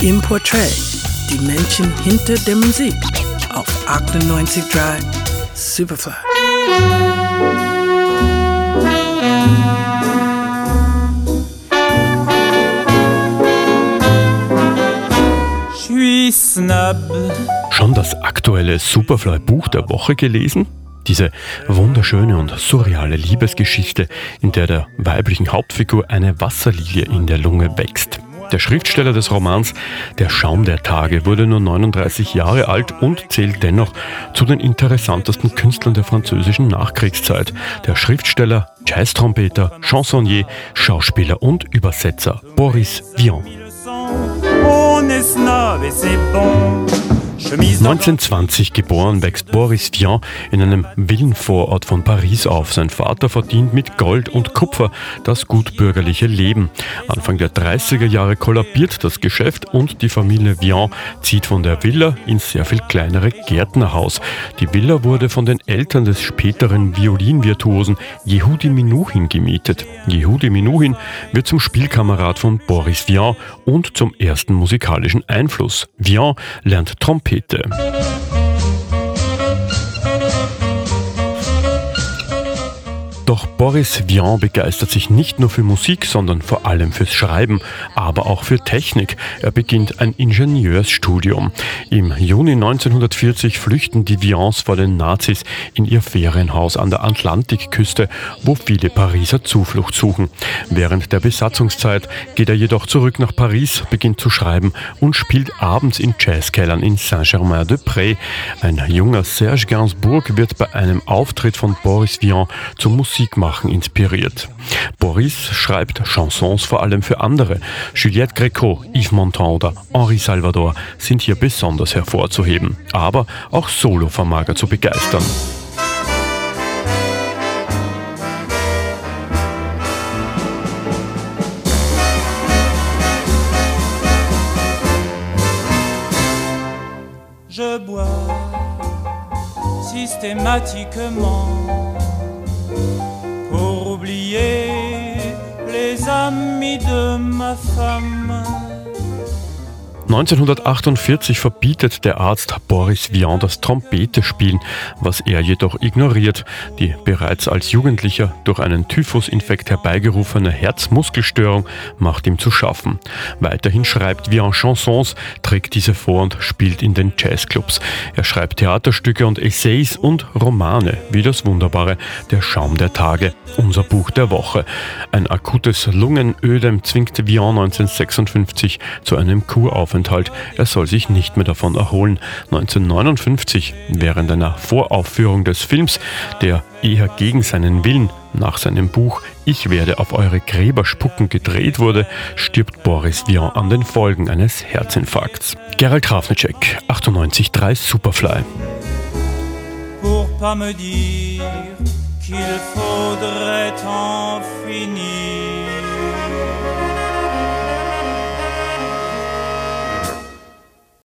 Im Portrait, die Menschen hinter der Musik auf 98.3 Superfly. Schon das aktuelle Superfly-Buch der Woche gelesen? Diese wunderschöne und surreale Liebesgeschichte, in der der weiblichen Hauptfigur eine Wasserlilie in der Lunge wächst. Der Schriftsteller des Romans Der Schaum der Tage wurde nur 39 Jahre alt und zählt dennoch zu den interessantesten Künstlern der französischen Nachkriegszeit. Der Schriftsteller, Jazztrompeter, Chansonnier, Schauspieler und Übersetzer Boris Vian. 1920 geboren wächst Boris Vian in einem Villenvorort von Paris auf. Sein Vater verdient mit Gold und Kupfer das gutbürgerliche Leben. Anfang der 30er Jahre kollabiert das Geschäft und die Familie Vian zieht von der Villa ins sehr viel kleinere Gärtnerhaus. Die Villa wurde von den Eltern des späteren Violinvirtuosen Yehudi Minuchin gemietet. Yehudi Minuchin wird zum Spielkamerad von Boris Vian und zum ersten musikalischen Einfluss. Vian lernt Trompete Trompete. Boris Vian begeistert sich nicht nur für Musik, sondern vor allem fürs Schreiben, aber auch für Technik. Er beginnt ein Ingenieursstudium. Im Juni 1940 flüchten die Vians vor den Nazis in ihr Ferienhaus an der Atlantikküste, wo viele Pariser Zuflucht suchen. Während der Besatzungszeit geht er jedoch zurück nach Paris, beginnt zu schreiben und spielt abends in Jazzkellern in Saint-Germain-de-Prés. Ein junger Serge Gainsbourg wird bei einem Auftritt von Boris Vian zum Musik Musikmachen inspiriert. Boris schreibt Chansons vor allem für andere. Juliette Gréco, Yves Montand oder Henri Salvador sind hier besonders hervorzuheben. Aber auch Solo vermag er zu begeistern. Je bois systématiquement les amis de ma femme. 1948 verbietet der Arzt Boris Vian das Trompete-Spielen, was er jedoch ignoriert. Die bereits als Jugendlicher durch einen Typhusinfekt herbeigerufene Herzmuskelstörung macht ihm zu schaffen. Weiterhin schreibt Vian Chansons, trägt diese vor und spielt in den Jazzclubs. Er schreibt Theaterstücke und Essays und Romane, wie das wunderbare Der Schaum der Tage, unser Buch der Woche. Ein akutes Lungenödem zwingt Vian 1956 zu einem Kuraufenthalt Aufenthalt. Er soll sich nicht mehr davon erholen. 1959, während einer Voraufführung des Films, der eher gegen seinen Willen nach seinem Buch Ich werde auf eure Gräber spucken gedreht wurde, stirbt Boris Vian an den Folgen eines Herzinfarkts. Gerald Krafnicek, 98.3 Superfly. Pour pas me dire qu'il faudrait en finir